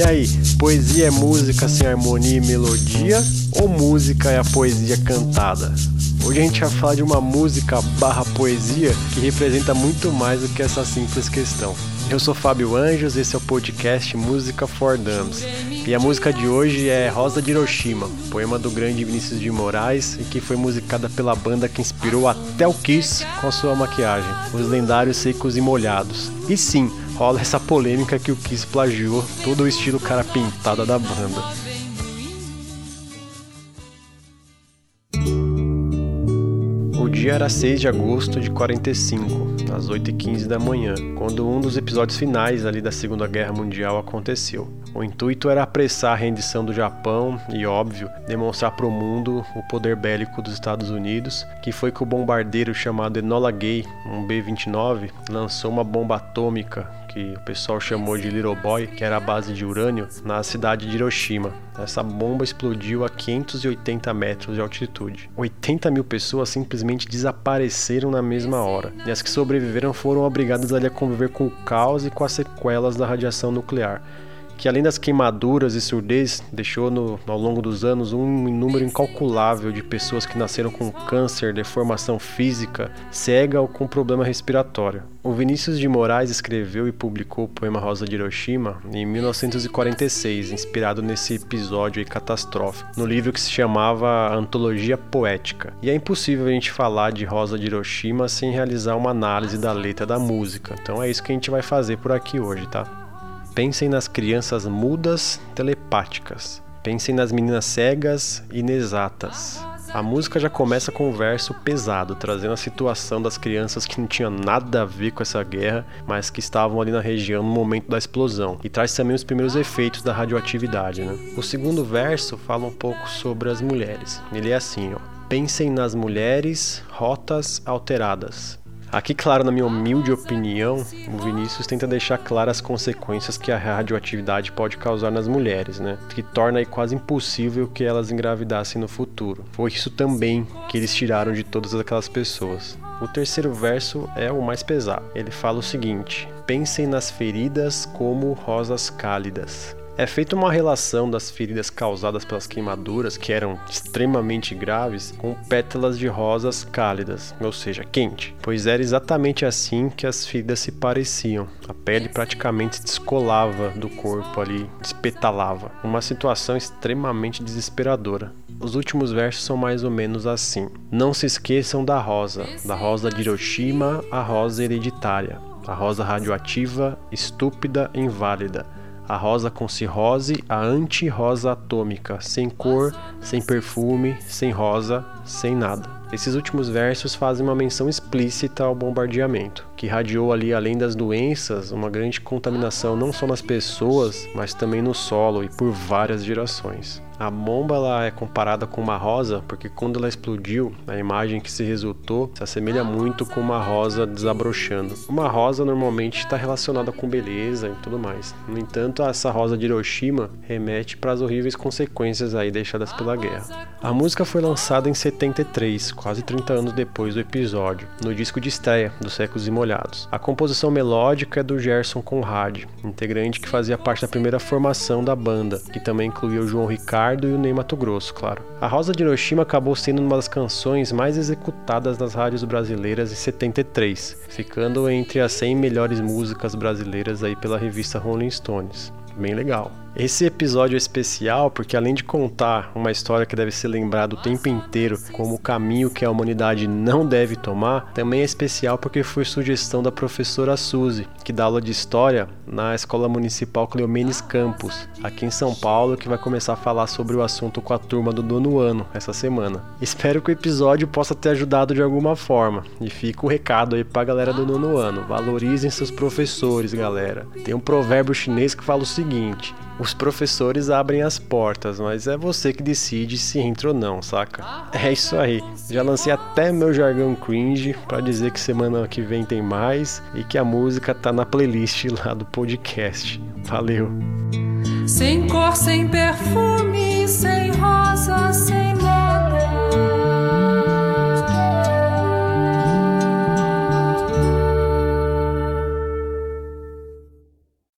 E aí, poesia é música sem harmonia e melodia ou música é a poesia cantada? Hoje a gente vai falar de uma música barra poesia que representa muito mais do que essa simples questão. Eu sou Fábio Anjos, esse é o podcast Música for Dummies. E a música de hoje é Rosa de Hiroshima, poema do grande Vinícius de Moraes e que foi musicada pela banda que inspirou até o Kiss com a sua maquiagem, os lendários secos e molhados. E sim, rola essa polêmica que o Kiss plagiou todo o estilo cara pintada da banda. dia era 6 de agosto de 45, às 8h15 da manhã, quando um dos episódios finais ali da Segunda Guerra Mundial aconteceu. O intuito era apressar a rendição do Japão e, óbvio, demonstrar para o mundo o poder bélico dos Estados Unidos, que foi que o bombardeiro chamado Enola Gay, um B-29, lançou uma bomba atômica que o pessoal chamou de Little Boy, que era a base de urânio, na cidade de Hiroshima. Essa bomba explodiu a 580 metros de altitude. 80 mil pessoas simplesmente desapareceram na mesma hora, e as que sobreviveram foram obrigadas a conviver com o caos e com as sequelas da radiação nuclear que além das queimaduras e surdez, deixou no, ao longo dos anos um número incalculável de pessoas que nasceram com câncer, deformação física, cega ou com problema respiratório. O Vinícius de Moraes escreveu e publicou o poema Rosa de Hiroshima em 1946, inspirado nesse episódio catastrófico, no livro que se chamava Antologia Poética. E é impossível a gente falar de Rosa de Hiroshima sem realizar uma análise da letra da música. Então é isso que a gente vai fazer por aqui hoje, tá? Pensem nas crianças mudas telepáticas. Pensem nas meninas cegas inexatas. A música já começa com um verso pesado, trazendo a situação das crianças que não tinham nada a ver com essa guerra, mas que estavam ali na região no momento da explosão. E traz também os primeiros efeitos da radioatividade. Né? O segundo verso fala um pouco sobre as mulheres. Ele é assim: ó. Pensem nas mulheres, rotas alteradas. Aqui, claro, na minha humilde opinião, o Vinícius tenta deixar claras as consequências que a radioatividade pode causar nas mulheres, né? Que torna aí quase impossível que elas engravidassem no futuro. Foi isso também que eles tiraram de todas aquelas pessoas. O terceiro verso é o mais pesado. Ele fala o seguinte: Pensem nas feridas como rosas cálidas. É feita uma relação das feridas causadas pelas queimaduras, que eram extremamente graves, com pétalas de rosas cálidas, ou seja, quente, pois era exatamente assim que as feridas se pareciam. A pele praticamente se descolava do corpo ali, despetalava. Uma situação extremamente desesperadora. Os últimos versos são mais ou menos assim: Não se esqueçam da rosa, da rosa de Hiroshima, a rosa hereditária, a rosa radioativa, estúpida, inválida a rosa com cirrose, a anti-rosa atômica, sem cor, sem perfume, sem rosa, sem nada. Esses últimos versos fazem uma menção explícita ao bombardeamento, que radiou ali, além das doenças, uma grande contaminação não só nas pessoas, mas também no solo e por várias gerações. A bomba ela é comparada com uma rosa porque quando ela explodiu, a imagem que se resultou se assemelha muito com uma rosa desabrochando. Uma rosa normalmente está relacionada com beleza e tudo mais. No entanto, essa rosa de Hiroshima remete para as horríveis consequências aí deixadas pela guerra. A música foi lançada em 73, quase 30 anos depois do episódio, no disco de estreia dos Secos e Molhados. A composição melódica é do Gerson Conrad, integrante que fazia parte da primeira formação da banda, que também incluía o João Ricardo e o Ney Mato Grosso, claro. A Rosa de Hiroshima acabou sendo uma das canções mais executadas nas rádios brasileiras em 73, ficando entre as 100 melhores músicas brasileiras aí pela revista Rolling Stones. Bem legal. Esse episódio é especial porque, além de contar uma história que deve ser lembrada o tempo inteiro como o caminho que a humanidade não deve tomar, também é especial porque foi sugestão da professora Suzy, que dá aula de história na Escola Municipal Cleomenes Campos, aqui em São Paulo, que vai começar a falar sobre o assunto com a turma do nono ano essa semana. Espero que o episódio possa ter ajudado de alguma forma. E fica o recado aí pra galera do nono ano: valorizem seus professores, galera. Tem um provérbio chinês que fala o seguinte os professores abrem as portas, mas é você que decide se entra ou não, saca? É isso aí. Já lancei até meu jargão cringe para dizer que semana que vem tem mais e que a música tá na playlist lá do podcast. Valeu. Sem cor, sem perfume, sem rosa, sem